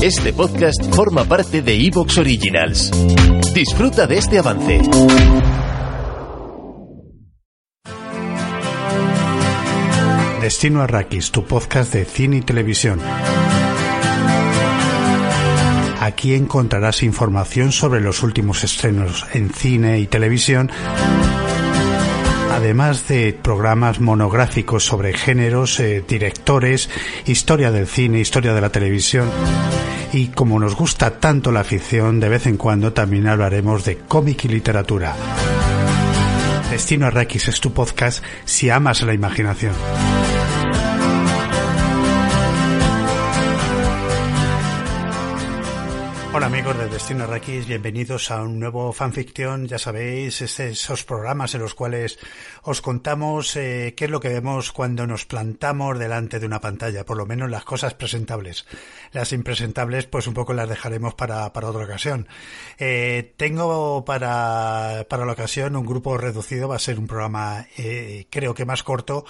Este podcast forma parte de Evox Originals. Disfruta de este avance. Destino Arrakis, tu podcast de cine y televisión. Aquí encontrarás información sobre los últimos estrenos en cine y televisión, además de programas monográficos sobre géneros, eh, directores, historia del cine, historia de la televisión. Y como nos gusta tanto la ficción, de vez en cuando también hablaremos de cómic y literatura. Destino Arrakis es tu podcast si amas la imaginación. Hola amigos de Destino Arrakis, bienvenidos a un nuevo fanfiction. Ya sabéis, es esos programas en los cuales os contamos eh, qué es lo que vemos cuando nos plantamos delante de una pantalla, por lo menos las cosas presentables. Las impresentables, pues un poco las dejaremos para, para otra ocasión. Eh, tengo para, para la ocasión un grupo reducido, va a ser un programa eh, creo que más corto,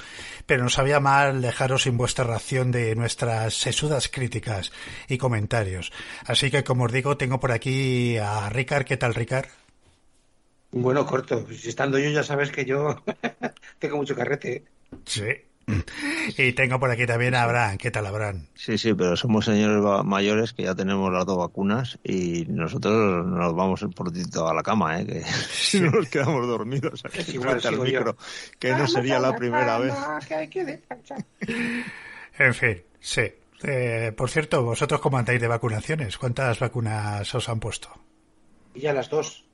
pero no sabía mal dejaros sin vuestra reacción de nuestras sesudas críticas y comentarios. Así que como os digo, tengo por aquí a Ricard. ¿Qué tal, Ricard? Bueno, corto. Si estando yo, ya sabes que yo tengo mucho carrete. Sí. Y tengo por aquí también a Abraham. ¿Qué tal, Abraham? Sí, sí, pero somos señores mayores que ya tenemos las dos vacunas y nosotros nos vamos por a la cama, ¿eh? Que si no nos quedamos dormidos aquí igual, frente al micro, yo. que no sería la primera vez. Que hay que descansar. En fin, sí. Eh, por cierto, ¿vosotros cómo andáis de vacunaciones? ¿Cuántas vacunas os han puesto? Y ya las dos.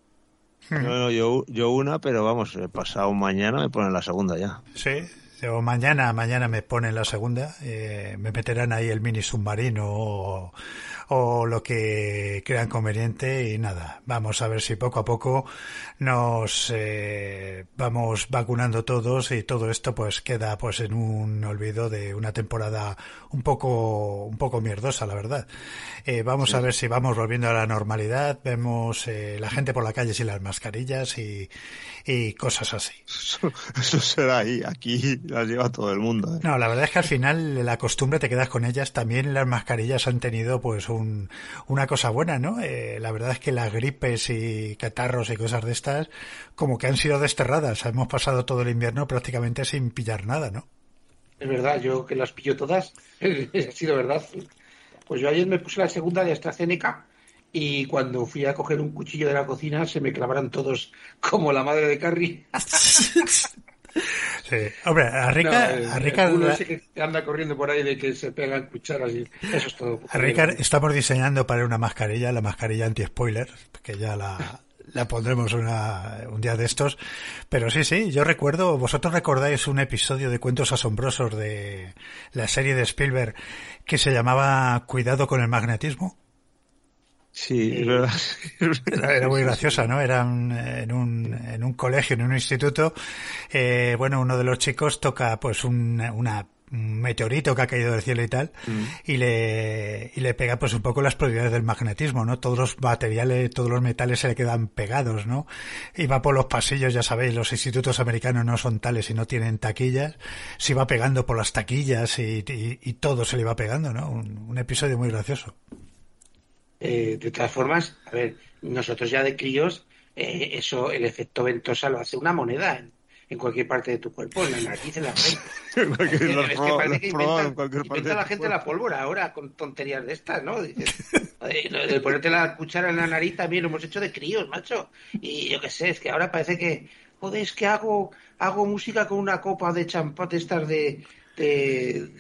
No, yo, yo una, pero vamos, he pasado mañana me ponen la segunda ya. Sí. Yo mañana, mañana me ponen la segunda, eh, me meterán ahí el mini submarino o, o lo que crean conveniente y nada, vamos a ver si poco a poco nos eh, vamos vacunando todos y todo esto pues queda pues en un olvido de una temporada un poco un poco mierdosa la verdad. Eh, vamos a ver si vamos volviendo a la normalidad, vemos eh, la gente por la calle sin las mascarillas y, y cosas así. Eso, eso será ahí, aquí las lleva todo el mundo. ¿eh? No, la verdad es que al final la costumbre te quedas con ellas. También las mascarillas han tenido pues un, una cosa buena, ¿no? Eh, la verdad es que las gripes y catarros y cosas de estas como que han sido desterradas. Hemos pasado todo el invierno prácticamente sin pillar nada, ¿no? Es verdad, yo que las pillo todas. ha sido verdad. Pues yo ayer me puse la segunda de AstraZeneca y cuando fui a coger un cuchillo de la cocina se me clavaron todos como la madre de Carrie. Sí. Hombre, a Rica, No, el- a Rica- uno ese que anda corriendo por ahí de que se pegan cucharas y eso es todo. a Rica estamos diseñando para una mascarilla, la mascarilla anti-spoiler, que ya la, la pondremos una, un día de estos. Pero sí, sí, yo recuerdo, vosotros recordáis un episodio de Cuentos Asombrosos de la serie de Spielberg que se llamaba Cuidado con el magnetismo. Sí, es verdad. Era, era muy graciosa, ¿no? Era un- en, un, en un colegio, en un instituto. Eh, bueno, uno de los chicos toca pues un, una, un meteorito que ha caído del cielo y tal, y le, y le pega pues un poco las propiedades del magnetismo, ¿no? Todos los materiales, todos los metales se le quedan pegados, ¿no? Y va por los pasillos, ya sabéis, los institutos americanos no son tales y no tienen taquillas, se iba pegando por las taquillas y, y, y todo se le iba pegando, ¿no? Un, un episodio muy gracioso. Eh, de todas formas, a ver, nosotros ya de críos, eh, eso, el efecto ventosa lo hace una moneda en, en cualquier parte de tu cuerpo, en la nariz, en la frente. Es que parece que probado inventa, en cualquier parte inventa de la gente la pólvora ahora con tonterías de estas, ¿no? Dices, "Joder, lo de ponerte la cuchara en la nariz también lo hemos hecho de críos, macho. Y yo qué sé, es que ahora parece que, joder, es que hago, hago música con una copa de champán de estas de, de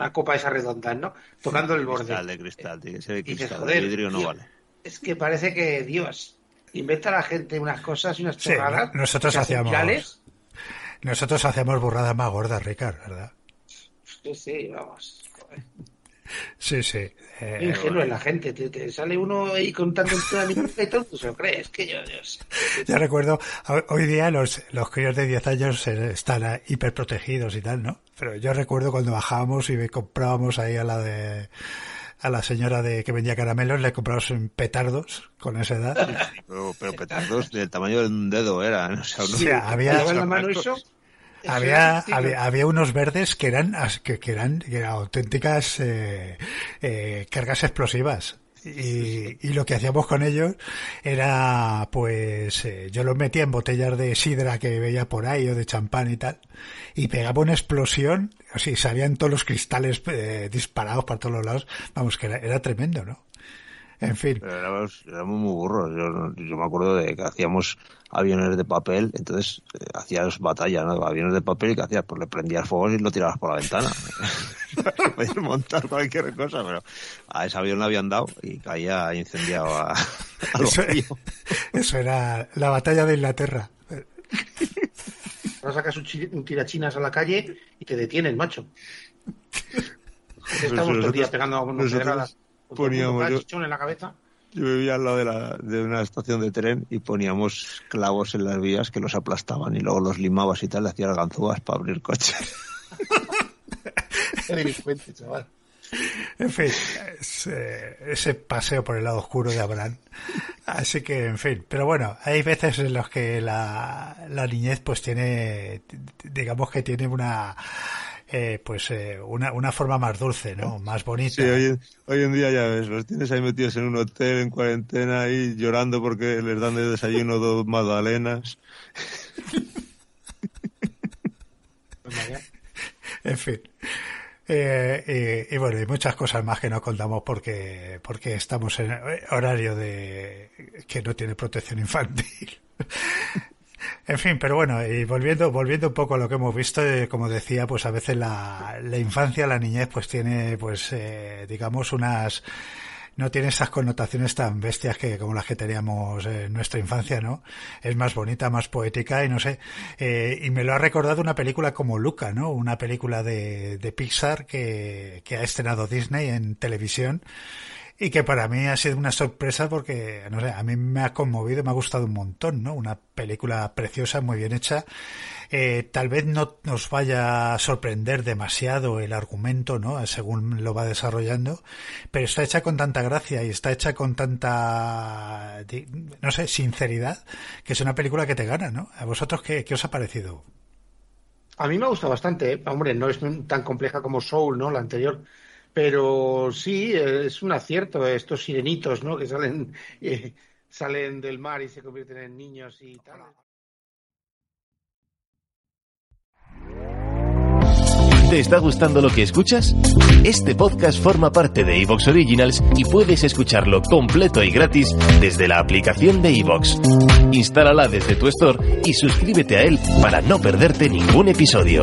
una copa de esas redondas, ¿no? Tocando el borde. Cristal, de cristal, tiene que ser de Dices, cristal. joder, de vidrio no tío, vale. Es que parece que, Dios, inventa la gente unas cosas y unas Sí, chorradas. nosotros hacíamos- virales. Nosotros hacemos burradas más gordas, Ricard, ¿verdad? Sí, sí, vamos. Sí, sí. Eh, ingenuo es la gente. Te, te sale uno ahí contando toda la y todo, tú se lo crees. Que yo, Dios. Yo recuerdo, ho- hoy día los, los críos de 10 años eh, están eh, hiperprotegidos y tal, ¿no? Pero yo recuerdo cuando bajábamos y comprábamos ahí a la de a la señora de que vendía caramelos, le comprábamos en petardos con esa edad. Pero, pero petardos del tamaño de un dedo eran. O sea, no- Sí, había- ¿Lleva en la mano eso? Había, había, había, unos verdes que eran, que, que eran, que eran auténticas eh, eh, cargas explosivas. Y, y, lo que hacíamos con ellos era, pues, eh, yo los metía en botellas de sidra que veía por ahí o de champán y tal, y pegaba una explosión, así salían todos los cristales eh, disparados por todos los lados, vamos, que era, era tremendo, ¿no? En fin. éramos, éramos, muy burros. Yo, yo, me acuerdo de que hacíamos aviones de papel, entonces eh, hacías batallas, ¿no? Aviones de papel y que hacías, pues le prendías fuego y lo tirabas por la ventana. Podías montar cualquier cosa, pero a ese avión le habían dado y caía incendiado a, a eso, eso, era la batalla de Inglaterra. Ahora sacas un, tirachinas a la calle y te detienen, macho. Estamos todos los días pegando a unas pedradas poníamos yo, en la cabeza. Yo vivía al lado de, la, de una estación de tren y poníamos clavos en las vías que los aplastaban y luego los limabas y tal, le hacías ganzúas para abrir coches. Qué delincuente, chaval. En fin, ese, ese, paseo por el lado oscuro de Abraham. Así que, en fin, pero bueno, hay veces en los que la, la niñez pues tiene, digamos que tiene una eh, pues eh, una, una forma más dulce, ¿no? Más bonita. Sí, hoy, hoy, en día ya ves, los tienes ahí metidos en un hotel en cuarentena ahí llorando porque les dan de desayuno dos magdalenas. en fin. Eh, y, y, bueno, hay muchas cosas más que no contamos porque, porque estamos en horario de que no tiene protección infantil. En fin, pero bueno, y volviendo, volviendo un poco a lo que hemos visto, eh, como decía, pues a veces la, la infancia, la niñez, pues tiene, pues, eh, digamos, unas, no tiene esas connotaciones tan bestias que como las que teníamos en nuestra infancia, ¿no? Es más bonita, más poética y no sé. Eh, y me lo ha recordado una película como Luca, ¿no? Una película de, de Pixar que, que ha estrenado Disney en televisión y que para mí ha sido una sorpresa porque, no sé, a mí me ha conmovido, me ha gustado un montón, ¿no? Una película preciosa, muy bien hecha. Eh, tal vez no nos vaya a sorprender demasiado el argumento, ¿no? Según lo va desarrollando, pero está hecha con tanta gracia y está hecha con tanta, no sé, sinceridad, que es una película que te gana, ¿no? ¿A vosotros qué, qué os ha parecido? A mí me ha gustado bastante, ¿eh? hombre, no es tan compleja como Soul, ¿no? La anterior pero sí, es un acierto estos sirenitos, ¿no? Que salen, eh, salen del mar y se convierten en niños y tal. ¿Te está gustando lo que escuchas? Este podcast forma parte de Evox Originals y puedes escucharlo completo y gratis desde la aplicación de Evox. Instálala desde tu store y suscríbete a él para no perderte ningún episodio.